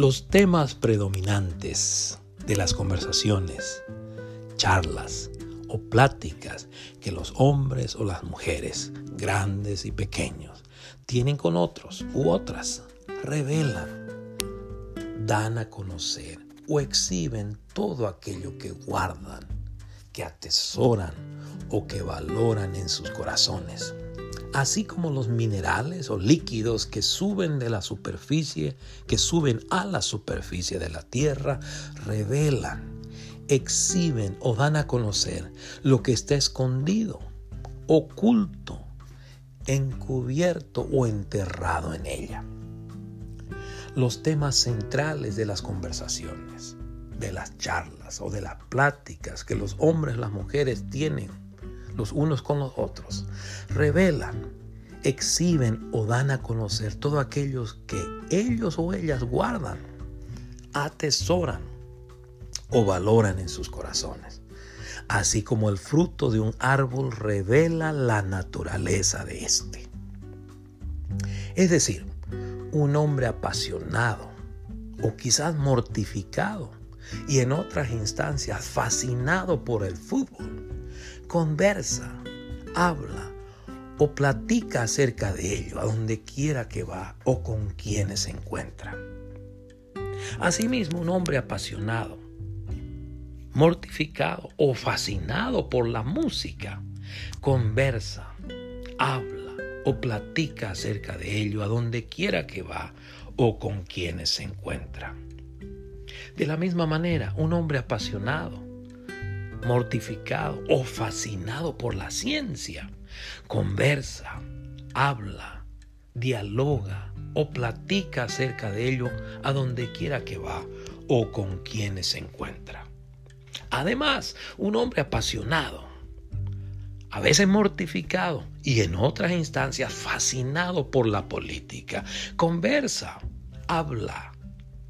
Los temas predominantes de las conversaciones, charlas o pláticas que los hombres o las mujeres, grandes y pequeños, tienen con otros u otras, revelan, dan a conocer o exhiben todo aquello que guardan, que atesoran o que valoran en sus corazones así como los minerales o líquidos que suben de la superficie, que suben a la superficie de la tierra, revelan, exhiben o dan a conocer lo que está escondido, oculto, encubierto o enterrado en ella. Los temas centrales de las conversaciones, de las charlas o de las pláticas que los hombres y las mujeres tienen los unos con los otros, revelan, exhiben o dan a conocer todo aquellos que ellos o ellas guardan, atesoran o valoran en sus corazones. Así como el fruto de un árbol revela la naturaleza de éste. Es decir, un hombre apasionado o quizás mortificado y en otras instancias fascinado por el fútbol conversa, habla o platica acerca de ello a donde quiera que va o con quienes se encuentra. Asimismo, un hombre apasionado, mortificado o fascinado por la música, conversa, habla o platica acerca de ello a donde quiera que va o con quienes se encuentra. De la misma manera, un hombre apasionado, mortificado o fascinado por la ciencia, conversa, habla, dialoga o platica acerca de ello a donde quiera que va o con quienes se encuentra. Además, un hombre apasionado, a veces mortificado y en otras instancias fascinado por la política, conversa, habla,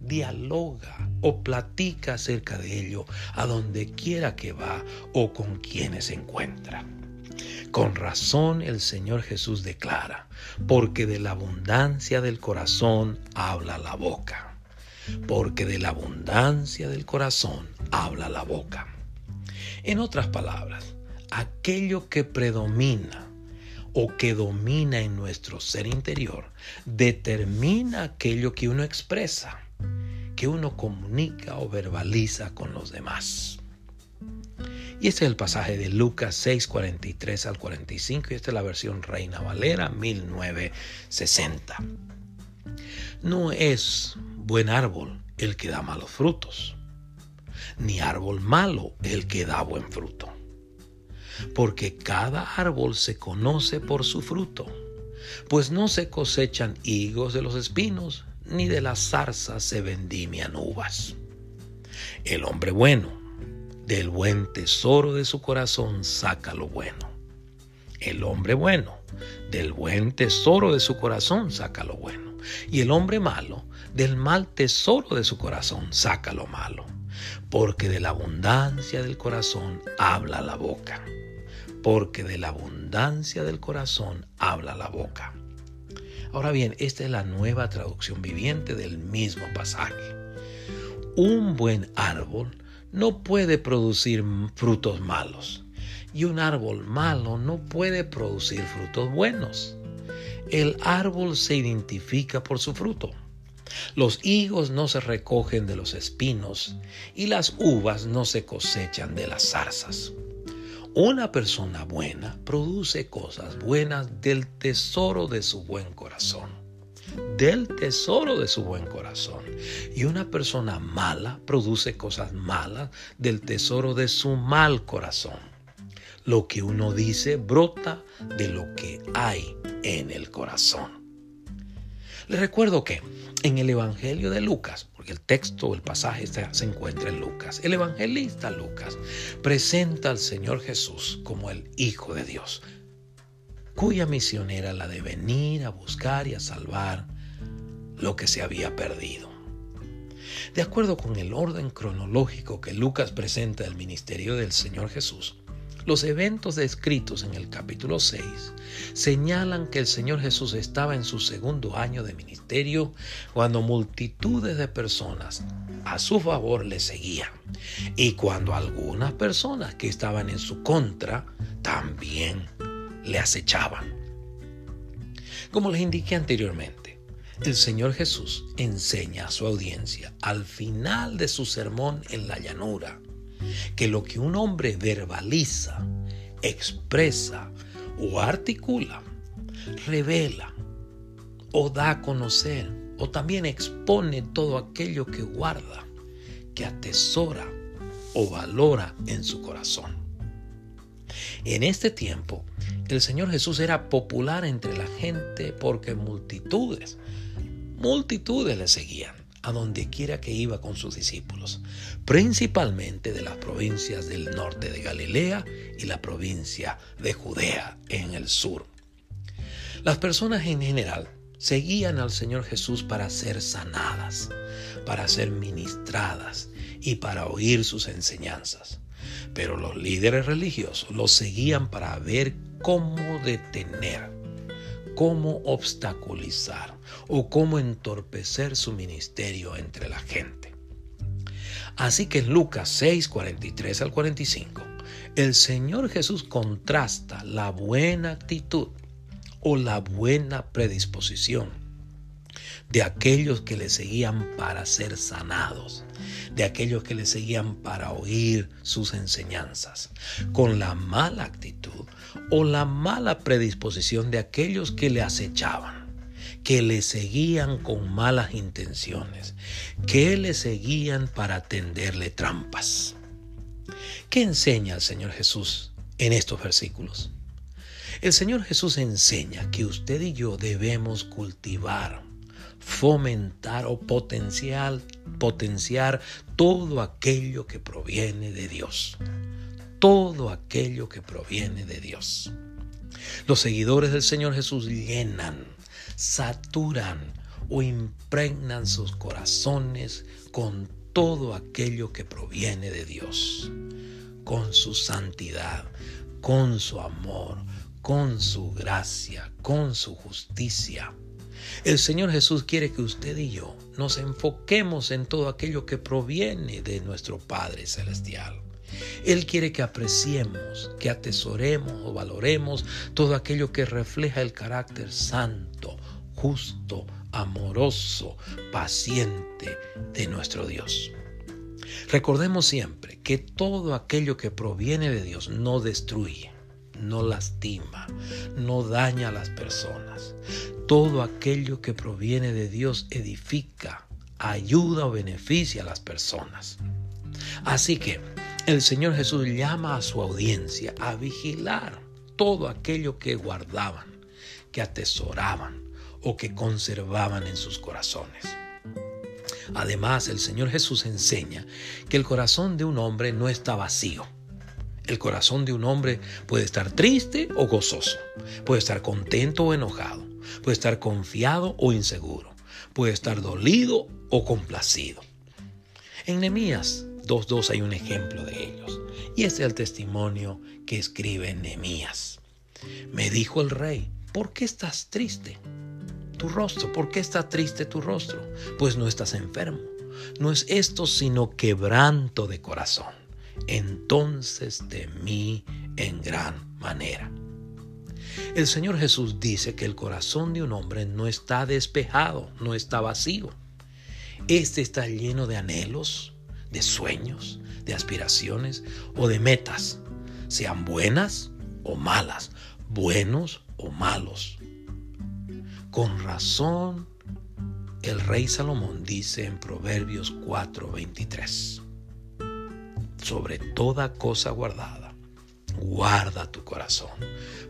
dialoga o platica acerca de ello a donde quiera que va o con quienes se encuentra. Con razón el Señor Jesús declara, porque de la abundancia del corazón habla la boca. Porque de la abundancia del corazón habla la boca. En otras palabras, aquello que predomina o que domina en nuestro ser interior determina aquello que uno expresa que uno comunica o verbaliza con los demás. Y este es el pasaje de Lucas 6, 43 al 45 y esta es la versión Reina Valera 1960. No es buen árbol el que da malos frutos, ni árbol malo el que da buen fruto. Porque cada árbol se conoce por su fruto, pues no se cosechan higos de los espinos, ni de las zarzas se vendimian uvas. El hombre bueno, del buen tesoro de su corazón saca lo bueno. El hombre bueno, del buen tesoro de su corazón saca lo bueno. Y el hombre malo, del mal tesoro de su corazón saca lo malo. Porque de la abundancia del corazón habla la boca. Porque de la abundancia del corazón habla la boca. Ahora bien, esta es la nueva traducción viviente del mismo pasaje. Un buen árbol no puede producir frutos malos y un árbol malo no puede producir frutos buenos. El árbol se identifica por su fruto. Los higos no se recogen de los espinos y las uvas no se cosechan de las zarzas. Una persona buena produce cosas buenas del tesoro de su buen corazón. Del tesoro de su buen corazón. Y una persona mala produce cosas malas del tesoro de su mal corazón. Lo que uno dice brota de lo que hay en el corazón. Les recuerdo que en el Evangelio de Lucas, porque el texto el pasaje se encuentra en Lucas, el evangelista Lucas presenta al Señor Jesús como el Hijo de Dios, cuya misión era la de venir a buscar y a salvar lo que se había perdido. De acuerdo con el orden cronológico que Lucas presenta del ministerio del Señor Jesús, Los eventos descritos en el capítulo 6 señalan que el Señor Jesús estaba en su segundo año de ministerio cuando multitudes de personas a su favor le seguían y cuando algunas personas que estaban en su contra también le acechaban. Como les indiqué anteriormente, el Señor Jesús enseña a su audiencia al final de su sermón en la llanura que lo que un hombre verbaliza, expresa o articula, revela o da a conocer o también expone todo aquello que guarda, que atesora o valora en su corazón. En este tiempo, el Señor Jesús era popular entre la gente porque multitudes, multitudes le seguían a donde quiera que iba con sus discípulos, principalmente de las provincias del norte de Galilea y la provincia de Judea en el sur. Las personas en general seguían al Señor Jesús para ser sanadas, para ser ministradas y para oír sus enseñanzas. Pero los líderes religiosos los seguían para ver cómo detener, cómo obstaculizar o cómo entorpecer su ministerio entre la gente. Así que en Lucas 6, 43 al 45, el Señor Jesús contrasta la buena actitud o la buena predisposición de aquellos que le seguían para ser sanados, de aquellos que le seguían para oír sus enseñanzas, con la mala actitud o la mala predisposición de aquellos que le acechaban, que le seguían con malas intenciones, que le seguían para tenderle trampas. ¿Qué enseña el Señor Jesús en estos versículos? El Señor Jesús enseña que usted y yo debemos cultivar, fomentar o potenciar, potenciar todo aquello que proviene de Dios. Todo aquello que proviene de Dios. Los seguidores del Señor Jesús llenan, saturan o impregnan sus corazones con todo aquello que proviene de Dios, con su santidad, con su amor, con su gracia, con su justicia. El Señor Jesús quiere que usted y yo nos enfoquemos en todo aquello que proviene de nuestro Padre Celestial. Él quiere que apreciemos, que atesoremos o valoremos todo aquello que refleja el carácter santo, justo, amoroso, paciente de nuestro Dios. Recordemos siempre que todo aquello que proviene de Dios no destruye, no lastima, no daña a las personas. Todo aquello que proviene de Dios edifica, ayuda o beneficia a las personas. Así que el Señor Jesús llama a su audiencia a vigilar todo aquello que guardaban, que atesoraban o que conservaban en sus corazones. Además, el Señor Jesús enseña que el corazón de un hombre no está vacío el corazón de un hombre puede estar triste o gozoso, puede estar contento o enojado, puede estar confiado o inseguro, puede estar dolido o complacido. En Nehemías 2.2 hay un ejemplo de ellos, y este es el testimonio que escribe Nehemías. Me dijo el rey, ¿por qué estás triste? Tu rostro, ¿por qué está triste tu rostro? Pues no estás enfermo. No es esto sino quebranto de corazón entonces temí en gran manera. El Señor Jesús dice que el corazón de un hombre no está despejado, no está vacío. Este está lleno de anhelos, de sueños, de aspiraciones o de metas, sean buenas o malas, buenos o malos. Con razón, el rey Salomón dice en Proverbios 4:23 sobre toda cosa guardada, guarda tu corazón,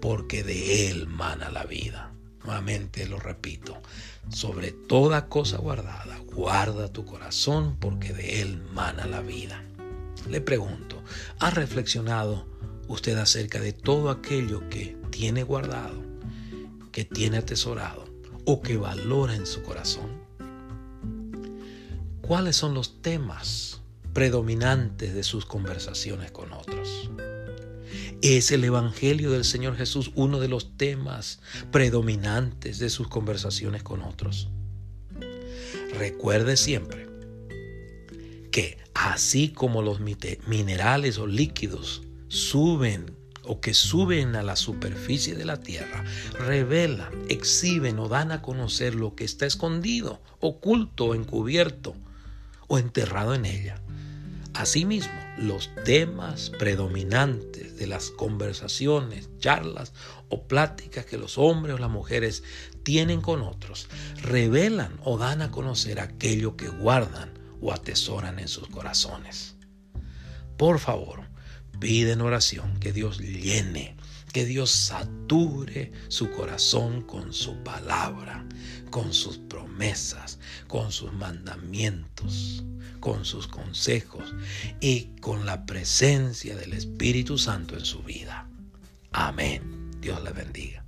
porque de él mana la vida. Nuevamente lo repito, sobre toda cosa guardada, guarda tu corazón, porque de él mana la vida. Le pregunto, ¿ha reflexionado usted acerca de todo aquello que tiene guardado, que tiene atesorado o que valora en su corazón? ¿Cuáles son los temas predominantes de sus conversaciones con otros. Es el Evangelio del Señor Jesús uno de los temas predominantes de sus conversaciones con otros. Recuerde siempre que así como los minerales o líquidos suben o que suben a la superficie de la tierra, revelan, exhiben o dan a conocer lo que está escondido, oculto, encubierto o enterrado en ella. Asimismo, los temas predominantes de las conversaciones, charlas o pláticas que los hombres o las mujeres tienen con otros revelan o dan a conocer aquello que guardan o atesoran en sus corazones. Por favor, pide en oración que Dios llene, que Dios sature su corazón con su palabra, con sus promesas, con sus mandamientos, con sus consejos y con la presencia del Espíritu Santo en su vida. Amén. Dios le bendiga.